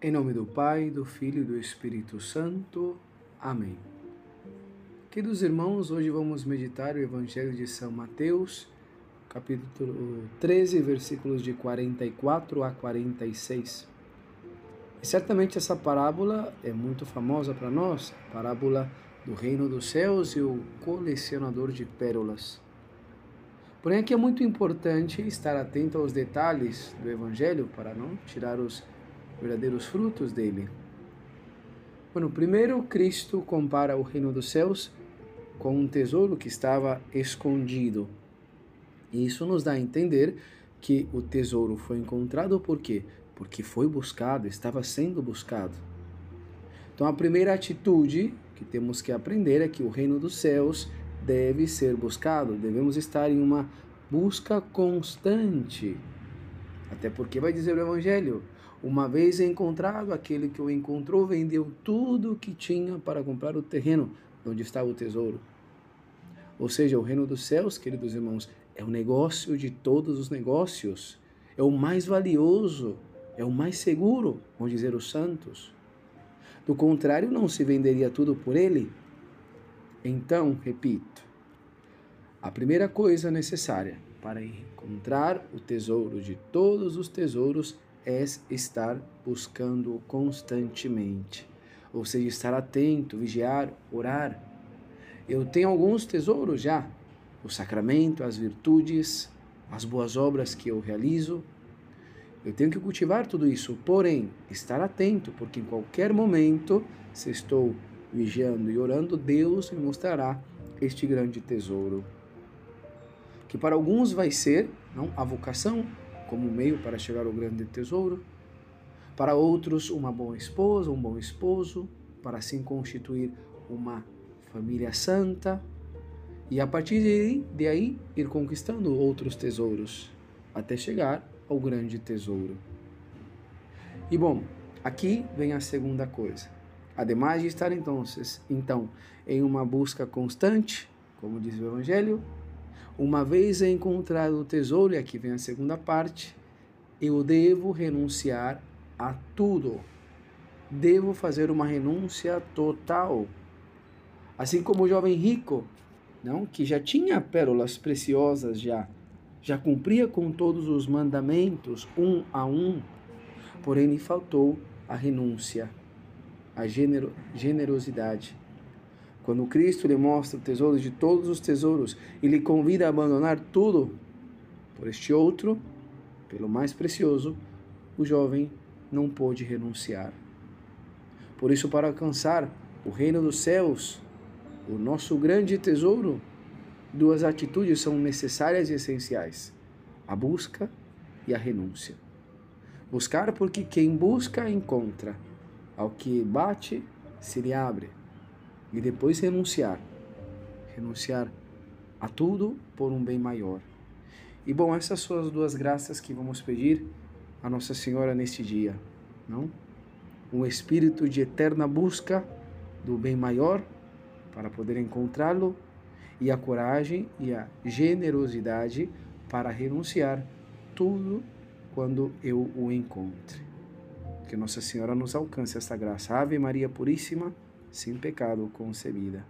Em nome do Pai, do Filho e do Espírito Santo. Amém. Queridos irmãos, hoje vamos meditar o Evangelho de São Mateus, capítulo 13, versículos de 44 a 46. E certamente essa parábola é muito famosa para nós, a parábola do reino dos céus e o colecionador de pérolas. Porém, aqui é muito importante estar atento aos detalhes do Evangelho para não tirar os verdadeiros frutos dele. Bueno, primeiro Cristo compara o reino dos céus com um tesouro que estava escondido. E isso nos dá a entender que o tesouro foi encontrado por quê? Porque foi buscado, estava sendo buscado. Então a primeira atitude que temos que aprender é que o reino dos céus deve ser buscado, devemos estar em uma busca constante. Até porque vai dizer o Evangelho: uma vez encontrado, aquele que o encontrou vendeu tudo o que tinha para comprar o terreno onde estava o tesouro. Ou seja, o reino dos céus, queridos irmãos, é o negócio de todos os negócios, é o mais valioso, é o mais seguro, vão dizer os santos. Do contrário, não se venderia tudo por ele. Então, repito, a primeira coisa necessária para encontrar o tesouro de todos os tesouros é estar buscando constantemente, ou seja, estar atento, vigiar, orar. Eu tenho alguns tesouros já, o sacramento, as virtudes, as boas obras que eu realizo. Eu tenho que cultivar tudo isso, porém, estar atento, porque em qualquer momento, se estou vigiando e orando, Deus me mostrará este grande tesouro. Que para alguns vai ser não, a vocação, como meio para chegar ao grande tesouro. Para outros, uma boa esposa, um bom esposo, para assim constituir uma família santa. E a partir de aí, de aí ir conquistando outros tesouros, até chegar ao grande tesouro. E bom, aqui vem a segunda coisa. Ademais de estar então, então em uma busca constante, como diz o Evangelho, uma vez encontrado o tesouro, e aqui vem a segunda parte, eu devo renunciar a tudo. Devo fazer uma renúncia total. Assim como o jovem rico, não, que já tinha pérolas preciosas já, já cumpria com todos os mandamentos um a um, porém lhe faltou a renúncia, a genero, generosidade. Quando Cristo lhe mostra o tesouro de todos os tesouros e lhe convida a abandonar tudo por este outro, pelo mais precioso, o jovem não pôde renunciar. Por isso, para alcançar o reino dos céus, o nosso grande tesouro, duas atitudes são necessárias e essenciais: a busca e a renúncia. Buscar porque quem busca encontra, ao que bate se lhe abre e depois renunciar. Renunciar a tudo por um bem maior. E bom, essas são as duas graças que vamos pedir a Nossa Senhora neste dia, não? Um espírito de eterna busca do bem maior para poder encontrá-lo e a coragem e a generosidade para renunciar tudo quando eu o encontre. Que Nossa Senhora nos alcance esta graça. Ave Maria Puríssima sem pecado concebida.